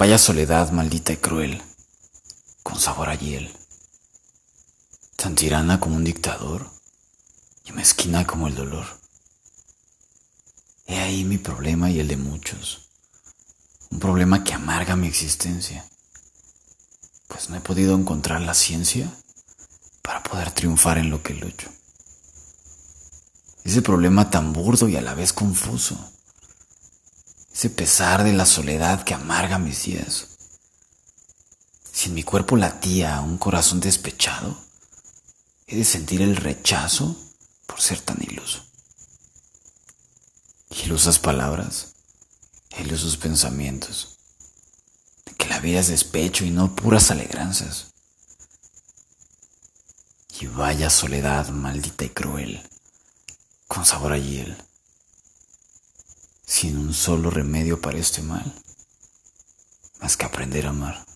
Vaya soledad maldita y cruel, con sabor a hiel, tan tirana como un dictador y mezquina como el dolor. He ahí mi problema y el de muchos, un problema que amarga mi existencia, pues no he podido encontrar la ciencia para poder triunfar en lo que lucho. Ese problema tan burdo y a la vez confuso ese pesar de la soledad que amarga mis días. Si en mi cuerpo latía un corazón despechado, he de sentir el rechazo por ser tan iluso. Ilusas palabras, ilusos pensamientos, que la vida es despecho y no puras alegranzas. Y vaya soledad maldita y cruel, con sabor a hiel sin un solo remedio para este mal, más que aprender a amar.